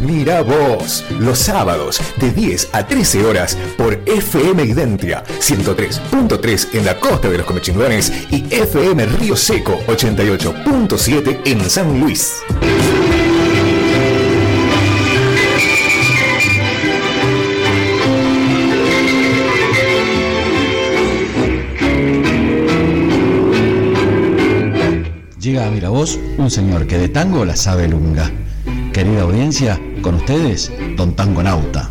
Mira vos, los sábados de 10 a 13 horas por FM Identia 103.3 en la costa de los Comechingones y FM Río Seco 88.7 en San Luis. Llega a Miravoz un señor que de tango la sabe lunga. Querida audiencia, con ustedes, Don Tango Nauta.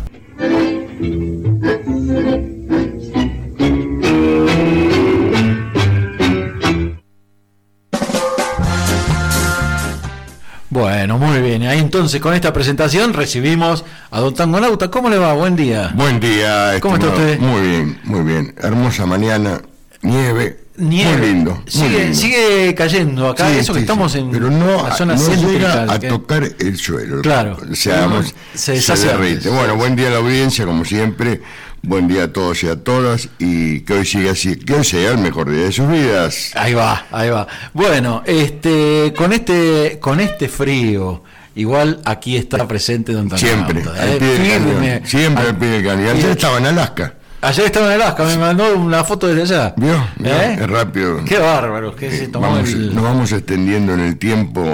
Bueno, muy bien. Ahí entonces con esta presentación recibimos a Don Tango Nauta. ¿Cómo le va? Buen día. Buen día. ¿Cómo está usted? Muy bien, muy bien. Hermosa mañana, nieve. Nieve. Muy lindo. muy Sigue, lindo. sigue cayendo acá, Sí, eso que sí, estamos en Pero no, la zona no llega a que- tocar el suelo. Claro. O sea, vamos, Se se, deshace antes. Bueno, buen día a la audiencia, como siempre. Buen día a todos y a todas. Y que hoy siga así, que hoy sea el mejor día de sus vidas. Ahí va, ahí va. Bueno, este, con este, con este frío, igual aquí está presente Don Siempre, Nauta, al eh, pie del. Siempre al pie del cañón. Ayer estaba en Alaska. Ayer estaba en Alaska, me mandó una foto desde allá. ¿Vio? ¿Eh? Es rápido. Qué bárbaro, que se tomó Vamos- el- Nos vamos extendiendo en el tiempo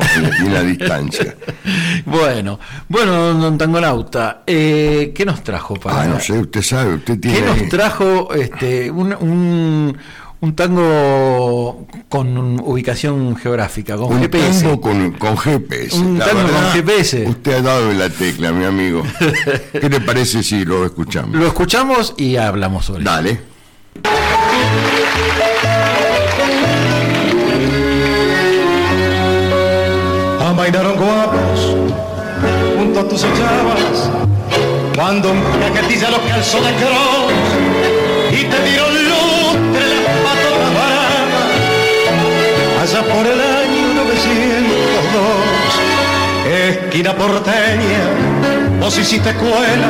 y en la distancia. Bueno, bueno, don Tangonauta, eh, ¿qué nos trajo para Ah, no sé, usted sabe, usted tiene. ¿Qué nos trajo este, un, un, un tango con ubicación geográfica, con un GPS? tango con, con GPS. Un La tango con GPS. Usted ha dado en la tecla, mi amigo. ¿Qué le parece si lo escuchamos? Lo escuchamos y hablamos sobre Dale. Amainaron guapos junto a tus ochavas cuando caquetilla los calzó de cross y te dieron por el año 902 esquina porteña vos hiciste escuela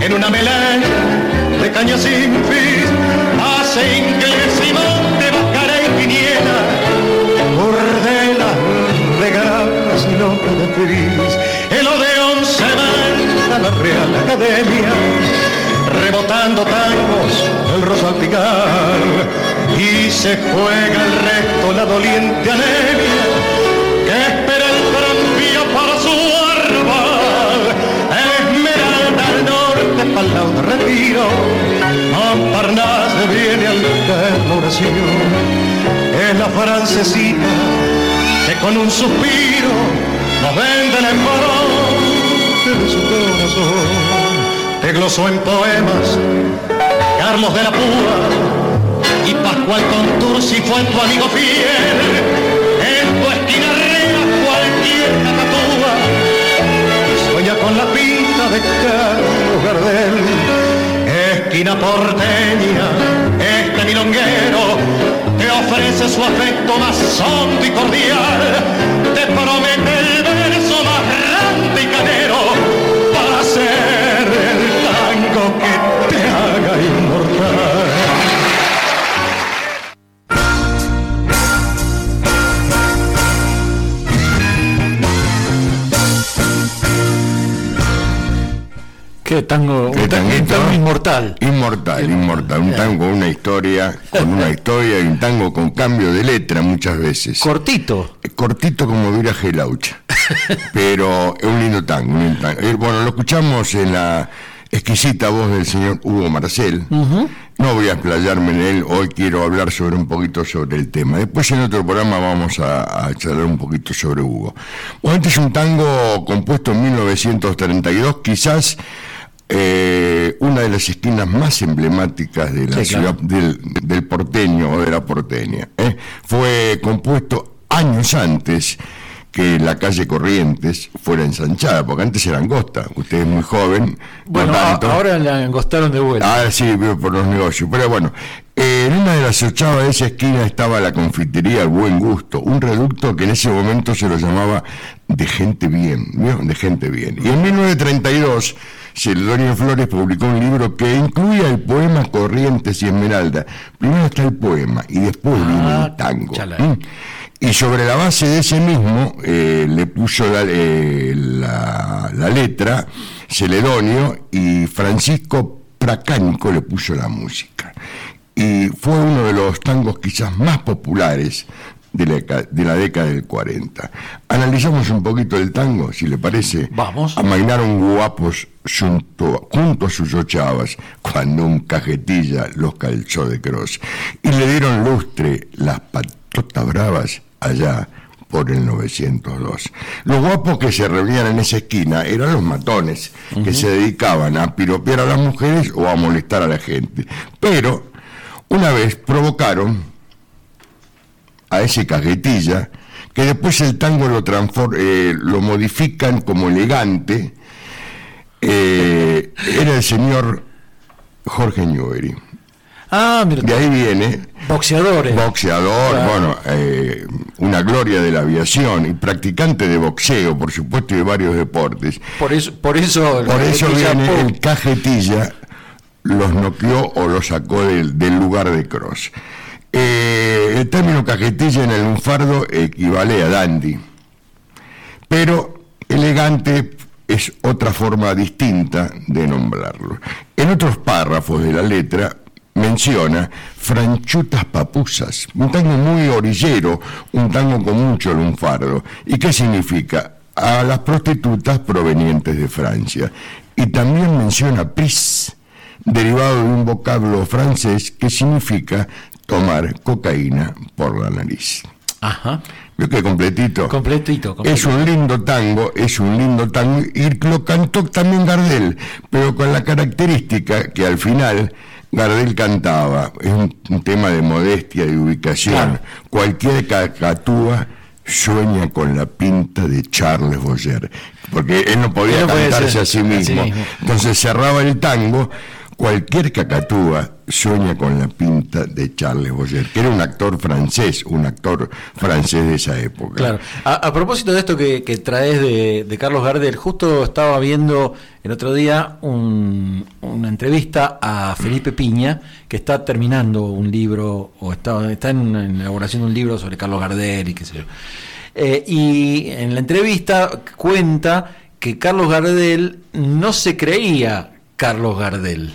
en una melaña de caña sin fin. Hace inglés y monte bascara y quiniela bordelas regaladas y loca de feliz el odeón se manda a la Real Academia rebotando tangos el rosal picar y se juega el resto la doliente anemia que espera el tranvía para su arrabal Esmeralda al norte pa'l lado de retiro Montparnasse viene al oración es la francesita que con un suspiro nos vende el embarazo de su corazón. Te glosó en poemas Carlos de la Púa y Pascual Contursi fue tu amigo fiel. En tu esquina arriba cualquier catatúa sueña con la pinta de Carlos Gardel. Esquina porteña, este milonguero te ofrece su afecto más hondo y cordial. Te promete el ¿Qué tango? ¿Qué un, tango, un tanguito? tango inmortal. Inmortal, inmortal. Un tango, una historia, con una historia y un tango con cambio de letra muchas veces. Cortito. cortito como Vira Gelaucha. Pero es un lindo tango. un lindo tango. Eh, Bueno, lo escuchamos en la exquisita voz del señor Hugo Marcel. No voy a explayarme en él, hoy quiero hablar sobre un poquito sobre el tema. Después en otro programa vamos a, a charlar un poquito sobre Hugo. Bueno, este es un tango compuesto en 1932, quizás eh, una de las esquinas más emblemáticas de la Sí, ciudad claro. del, del porteño o de la porteña. ¿eh? Fue compuesto años antes que la calle Corrientes fuera ensanchada, porque antes era angosta. Usted es muy joven. no Bueno, tanto. ahora la engostaron de vuelta. Ah, sí, por los negocios. Pero bueno, eh, en una de las ochavas de esa esquina estaba la confitería El Buen Gusto, un reducto que en ese momento se lo llamaba de gente bien, de gente bien. Y en 1932, Celedonio Flores publicó un libro que incluía el poema Corrientes y Esmeralda. Primero está el poema y después viene Ah, el tango. ¿Mm? Y sobre la base de ese mismo eh, le puso la, eh, la, la letra Celedonio y Francisco Pracánico le puso la música. Y fue uno de los tangos quizás más populares de la, de la década del 40. Analizamos un poquito el tango, si le parece. Vamos. Amainaron guapos junto, junto a sus ochavas cuando un cajetilla los calzó de cross. Y le dieron lustre las patotas bravas allá por el 902. Los guapos que se reunían en esa esquina eran los matones, que se dedicaban a piropear a las mujeres o a molestar a la gente. Pero una vez provocaron a ese cajetilla, que después el tango lo, eh, lo modifican como elegante, eh, era el señor Jorge Newbery. Ah, mira, De ahí viene boxeadores. boxeador, Claro. bueno, eh, una gloria de la aviación y practicante de boxeo, por supuesto, y de varios deportes. por eso, por eso, Por eso cajetilla, viene el cajetilla, los noqueó o los sacó del, del lugar de cross. Eh, el término cajetilla en el lunfardo equivale a dandy, pero elegante es otra forma distinta de nombrarlo. En otros párrafos de la letra menciona franchutas papusas, un tango muy orillero, un tango con mucho lunfardo. ¿Y qué significa? A las prostitutas provenientes de Francia. Y también menciona pris, derivado de un vocablo francés que significa tomar cocaína por la nariz. Ajá. ¿Vio qué completito? Completito, completito. Es un lindo tango, es un lindo tango, y lo cantó también Gardel, pero con la característica que al final Gardel cantaba, es un, un tema de modestia, de ubicación. Claro. Cualquier cacatúa sueña con la pinta de Charles Boyer, porque él no podía Él no podía cantarse a sí a sí mismo. mismo. Entonces cerraba el tango, cualquier cacatúa sueña con la pinta de Charles Boyer, que era un actor francés, un actor francés de esa época. Claro. A, propósito de esto que, traes de, Carlos Gardel, justo estaba viendo el otro día un- una entrevista a Felipe Piña, que está terminando un libro, o está, en elaboración de un libro sobre Carlos Gardel y qué sé yo. Eh, y en la entrevista cuenta que Carlos Gardel no se creía Carlos Gardel.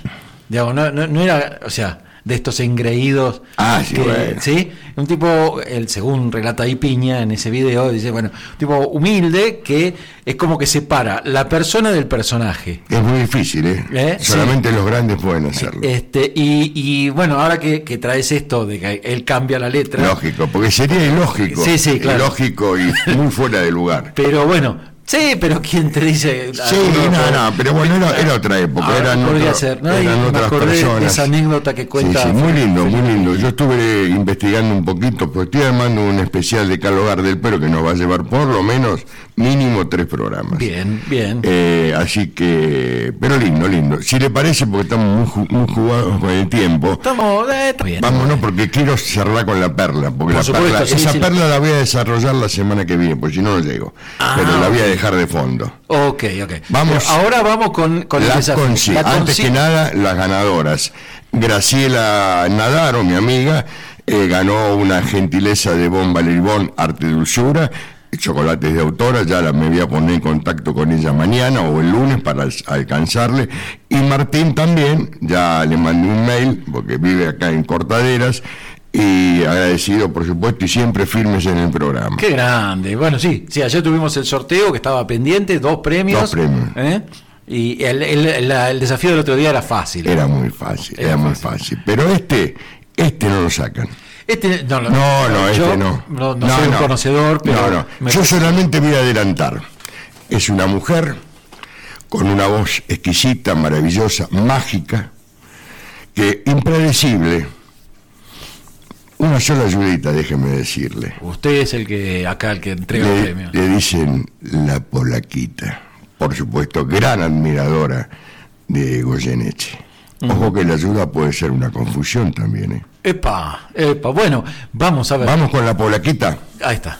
Digamos, no, no- no era, o sea, de estos engreídos. Ah, sí, que- bueno. ¿sí? Un tipo, el, según relata ahí Piña en ese video, dice, bueno, un tipo humilde que es como que separa la persona del personaje. Es muy difícil, ¿eh? ¿Eh? Solamente los grandes pueden hacerlo. Este, y, y bueno, ahora que, que traes esto de que él cambia la letra. Lógico, porque sería ilógico. Sí, sí, claro. Ilógico y muy fuera de lugar. Pero bueno, sí, pero ¿quién te dice? Sí, no, no, pero bueno, era, era otra época, Ah, eran, ser, ¿no? eran me otras personas. esa anécdota que cuenta Sí, sí, muy lindo, muy lindo. Yo estuve investigando un poquito, porque estoy armando un especial de Carlos Gardel, pero que nos va a llevar por lo menos mínimo tres programas. Bien, bien. Eh, así que, pero lindo, lindo. Si le parece, porque estamos muy, muy jugados con el tiempo, Estamos, eh, bien. Vámonos porque quiero cerrar con la perla, porque Por la supuesto, perla, sí, esa sí. perla la voy a desarrollar la semana que viene, porque si no no llego. Ah, pero la voy a ok. Dejar de fondo. Ok, ok. Vamos. Pero ahora vamos con, con Las consi- La antes consi- que nada, las ganadoras. Graciela Nadaro, mi amiga, eh, ganó una gentileza de Bomba Liribón, Arte Dulzura, chocolates de autora, ya la, me voy a poner en contacto con ella mañana o el lunes para al- alcanzarle. Y Martín también, ya le mandé un mail, porque vive acá en Cortaderas, y agradecido, por supuesto, y siempre firmes en el programa. Qué grande. Bueno, sí, sí, ayer tuvimos el sorteo que estaba pendiente, dos premios. Dos premios. ¿eh? Y el, el- la- el desafío del otro día era fácil. Era muy fácil, era, Era muy fácil. fácil. Pero este, este no lo sacan. Este, no, no, No, no, yo este no. No, no soy un conocedor, pero. No, no. me- Yo solamente voy a adelantar. Es una mujer con una voz exquisita, maravillosa, mágica, que impredecible. Una sola ayudita, déjeme decirle. Usted es el que acá el que entrega el Le, premio. le dicen la polaquita. Por supuesto, gran admiradora de Goyeneche. Ojo que la ayuda puede ser una confusión también. ¿eh? Epa, epa. Bueno, vamos a ver. Vamos con la polaquita. Ahí está.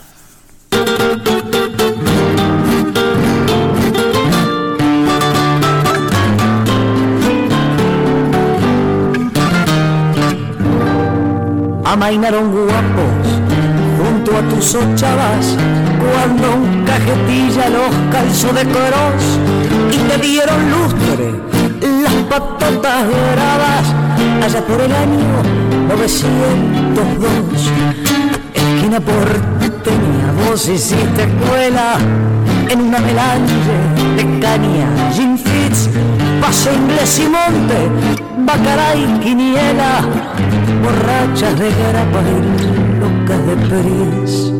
Amainaron guapos junto a tu puso chavas cuando un cajetilla los calzó de cross y te dieron lustre las patotas doradas allá por el año 902 esquina porteña vos hiciste escuela en una melange de caña Jim Fitz paso inglés y monte bacaray quiniela borrachas de grapa y locas de pris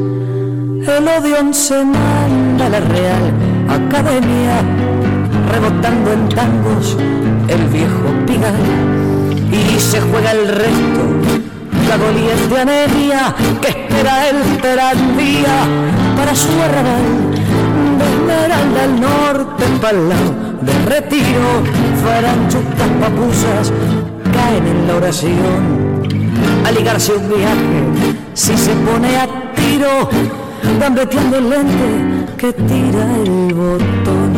el Odeón se manda la Real Academia, rebotando en tangos el viejo pigal. Y se juega el resto, la doliente anemia que espera el terandía para su arrabal. De Esmeralda al norte, lado de retiro, faranchutas papusas caen en la oración. A ligarse un viaje, si se pone a tiro, gambeteando el lente que tira el botón.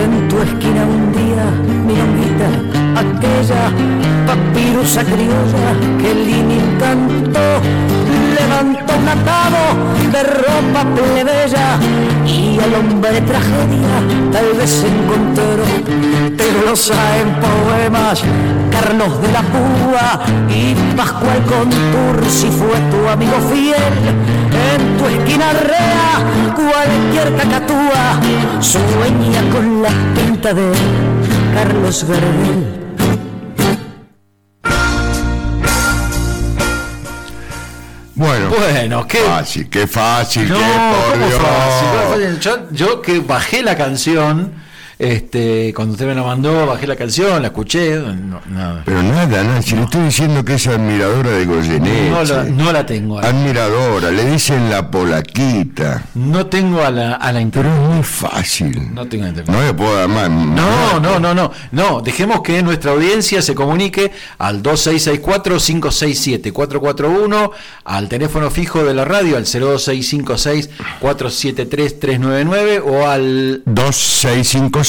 En tu esquina un día, mi amita, aquella papirusa criolla que Lini cantó, levantó un atado de ropa plebeya y al hombre de tragedia tal vez encontró, los en poemas Carlos de la Púa y Pascual Contur si fue tu amigo fiel en tu esquina rea cualquier cacatúa sueña con la pinta de Carlos Gardel Bueno, Bueno, qué fácil, qué fácil, No, qué por ¿cómo Dios. fácil? Yo, yo que bajé la canción, este, cuando usted me la mandó, bajé la canción, la escuché, no, no, Pero nada, nada, si le estoy diciendo que es admiradora de Goyeneche. no la, no la tengo. ahí. Admiradora, le dicen la polaquita. No tengo a la, a la Pero es muy fácil. No tengo internet. No le puedo dar más. No, no, no, no, no, dejemos que nuestra audiencia se comunique al 2664-567-441, al teléfono fijo de la radio, al 02656-473-399 o al... 2656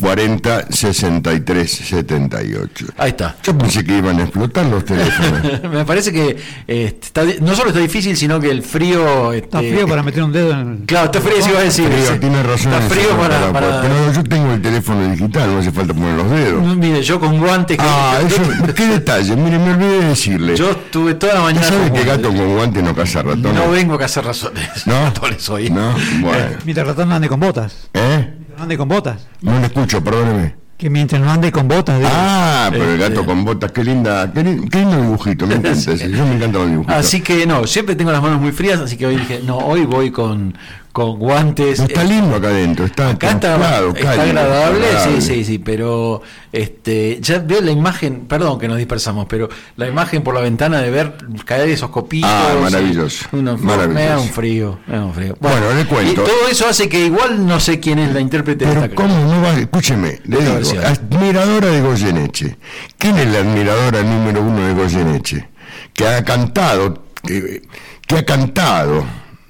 40 63 78. Ahí está. Yo pensé que iban a explotar los teléfonos. Me parece que eh, está no solo está difícil, sino que el frío... Está este, frío para meter un dedo en el... Claro, está frío, sí iba a decir. Frío, sí. tiene razón. Está frío para... cosa, para- Pero yo tengo el teléfono digital, no hace falta poner los dedos. Mire, yo con guantes... que- Ah, yo- eso, qué detalle. Mire, me olvidé de decirle. Yo estuve toda la ¿Usted mañana... sabe con que guantes. gato con guante no caza ratón? No vengo a hacer razones. ¿No? Ratones hoy. No, bueno. Mientras el ratón no ande con botas. ¿Eh? No ande con botas. No le escucho, perdóneme. Que mientras no ande con botas. digo. Ah, pero el Este- gato con botas, qué linda, qué, lin- qué lindo dibujito, me encanta ese. Yo me encantan los dibujitos. Así que no, siempre tengo las manos muy frías, así que hoy dije, no, hoy voy con, con guantes. Está Eh, lindo acá adentro, está Acá está, templado, está cálido, agradable, agradable. sí, sí, sí, pero este, ya veo la imagen, perdón que nos dispersamos, pero la imagen por la ventana de ver caer esos copitos. Ah, maravilloso, y uno- maravilloso. Me da un frío, me da un frío. Bueno, le cuento. Y todo eso hace que igual no sé quién es la intérprete de Pero esta cómo no va, escúcheme, le digo, versión. admiradora de Goyeneche. ¿Quién es la admiradora número uno de Goyeneche? Que ha cantado, que, que ha cantado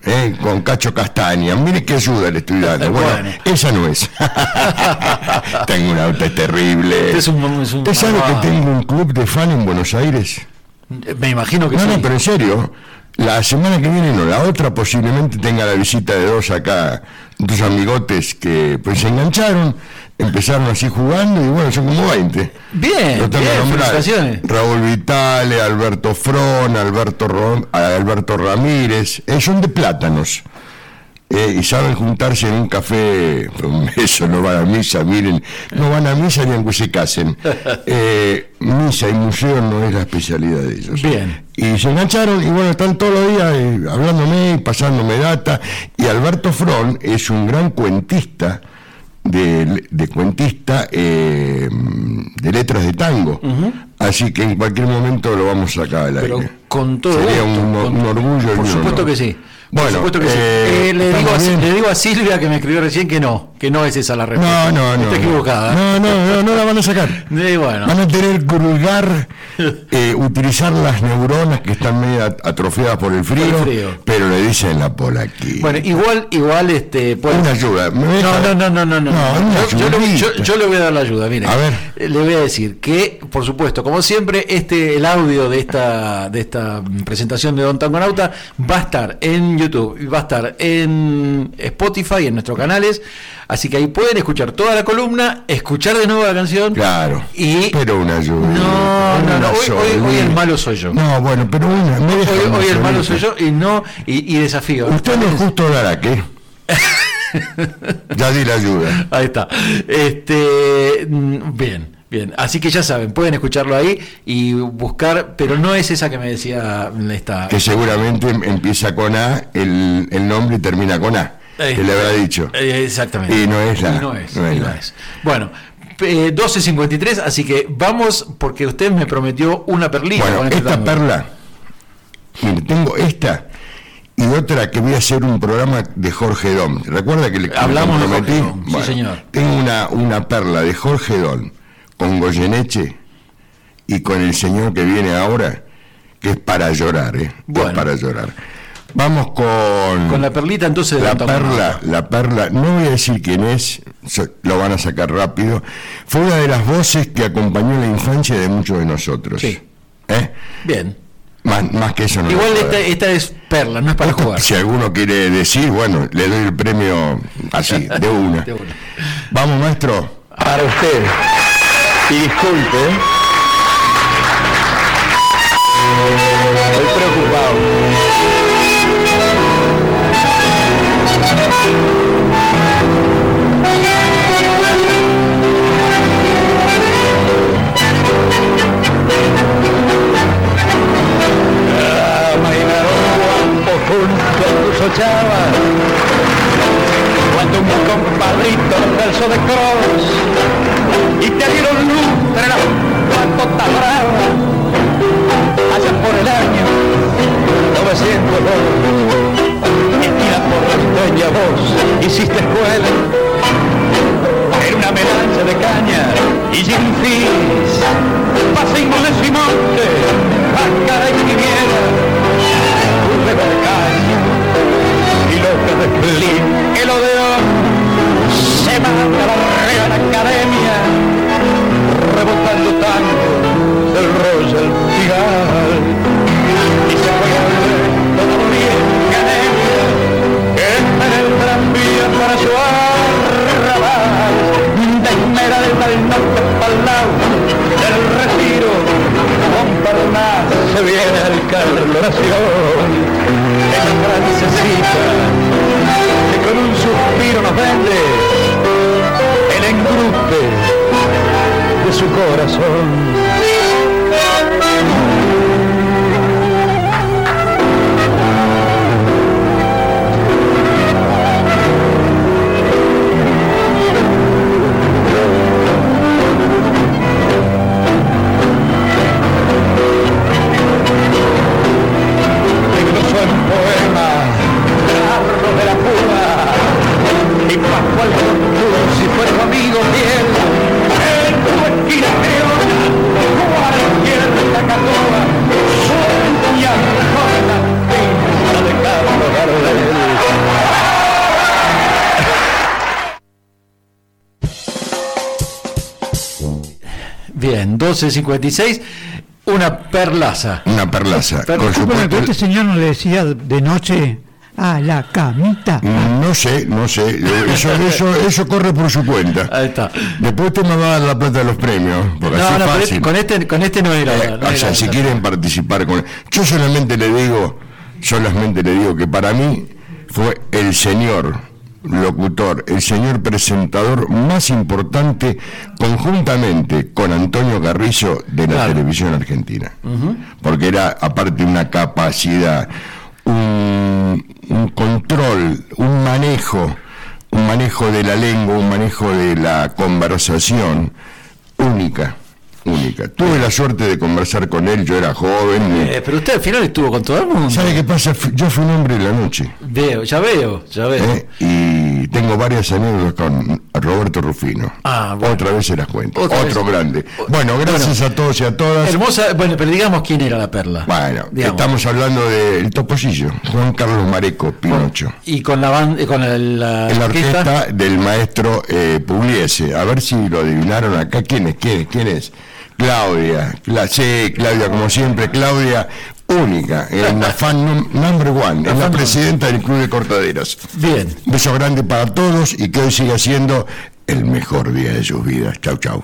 eh, con Cacho Castaña. Mire qué ayuda le estoy dando. Bueno, Bueno. esa no es. tengo un auto terrible. Este es un- es un ¿Usted sabe que tengo un club de fan en Buenos Aires? Me imagino que No, sí. no, pero en serio, la semana que viene no, la otra posiblemente tenga la visita de dos acá, dos amigotes que pues se engancharon, empezaron así jugando y bueno, son como 20. Bien, bien, felicitaciones. Raúl Vitale, Alberto Frón, Alberto, Ro- Alberto Ramírez, eh, son de plátanos. eh, y saben juntarse en un café, un beso, no van a misa, miren, no van a misa ni aunque se casen. Eh, misa y museo no es la especialidad de ellos. Bien. Y se engancharon y bueno, están todos los días eh, hablándome y pasándome data. Y Alberto Frón es un gran cuentista, de, de cuentista eh, de letras de tango. Así que en cualquier momento lo vamos a sacar al Pero aire. con todo Sería gusto, un, con- un orgullo. y Por supuesto que sí. Por Bueno, supuesto que sí. eh, Eh, le, digo a, le digo a Silvia que me escribió recién que no, que no es esa la respuesta. No, no, no. Está equivocada. No, no, no, no la van a sacar. Bueno. Van a tener que hurgar, eh, utilizar las neuronas que están medio at- atrofiadas por el frío, Por el frío. pero le dicen la pola aquí. Bueno, igual, igual, este, puede- Una ayuda. ¿me No, no, no, no, no, no. Yo, yo le, voy- yo- yo le voy a dar la ayuda, mire. A ver. Eh, Le voy a decir que, por supuesto, como siempre, este, el audio de esta, de esta presentación de Don Tangonauta va a estar en YouTube, y va a estar en Spotify, en nuestros canales. Así que ahí pueden escuchar toda la columna, escuchar de nuevo la canción. Claro. Y pero una ayuda. No, no, no, hoy- hoy- hoy el malo soy yo. No, bueno, pero una. me deja hoy, el malo soy yo y no y, y desafío. Usted no es justo Lara, ¿qué? ya di la ayuda. Ahí está. Este, mm, bien, bien. Así que ya saben, pueden escucharlo ahí y buscar, pero no es esa que me decía esta. Que seguramente em- empieza con A, el, el nombre y termina con A. Eh, que le habrá dicho. eh, exactamente. Y no es la- Y no es, no es y no es. Bueno. eh, 12.53, así que vamos, porque usted me prometió una perlita. Bueno, con este esta tango. perla, mire, tengo esta y otra que voy a hacer un programa de Jorge Dom. ¿Recuerda que le que Hablamos me de? Jorge Dom, sí, señor. Tengo una, una perla de Jorge Dom con Goyeneche y con el señor que viene ahora, que es para llorar, ¿eh? Bueno. Es para llorar. Vamos con... Con la perlita entonces de La perla, la perla, no voy a decir quién es, lo van a sacar rápido. Fue una de las voces que acompañó la infancia de muchos de nosotros. Sí. ¿Eh? Bien. Más, más que eso no Igual esta, esta es perla, no es para jugar. Si alguno quiere decir, bueno, le doy el premio así, de una. De una. Vamos, maestro. Para usted. Y disculpe. Estoy preocupado. cuando junto a tus ochavas cuando un compadrito verso de cross y te dieron luz las patotas bravas allá por el año 902 esquina porteña vos hiciste escuela en una melancha de caña y gin fizz pasingles y monte vaca y quimiera caña y lo que de Flynn, el odeón se manda la real academia rebotando tanto del Royal Pigal y se juega el academia que está en el tranvía para su arrabal de Esmera del Norte el lado del retiro Montparnasse se viene al Carloración en la francesita el engrupe de su corazón. 12.56, una perlaza. Una perlaza. Por supuesto, pero este señor no le decía de noche a la camita. no sé, no sé. Eso, eso, eso corre por su cuenta. Ahí está. Después usted me va a dar la plata de los premios. Porque así No, no, fácil. este, con este, con este no era. Eh, no o sea, era- si quieren participar con... Yo solamente le digo, solamente le digo que para mí fue el señor locutor, el señor presentador más importante conjuntamente con Antonio Carrizo de la Claro. televisión argentina. Porque era aparte una capacidad, un, un control, un manejo, un manejo de la lengua, un manejo de la conversación única única. Tuve la suerte de conversar con él, yo era joven. y- Eh, pero usted al final estuvo con todo el mundo. ¿Sabe qué pasa? Yo fui un hombre de la noche. Veo, ya veo, ya veo. ¿eh? Y tengo varias anécdotas con Roberto Rufino. Ah, bueno. Otra vez se las cuento. Otra Otro vez. grande. Bueno, gracias a todos y a todas. Hermosa, bueno, pero digamos quién era la perla. Bueno, Digamos. estamos hablando del topollillo, Juan Carlos Mareco, Pinocho. Y con la banda, con el- la, orquesta del maestro eh, Pugliese. A ver si lo adivinaron acá. ¿Quién es? ¿Quién es? ¿Quién es? Claudia. Cla- sí, Claudia, como siempre. Claudia, única. En la fan num- number one. Es la presidenta del Club de Cortaderas. Bien. Beso grande para todos y que hoy siga siendo el mejor día de sus vidas. Chau, chau.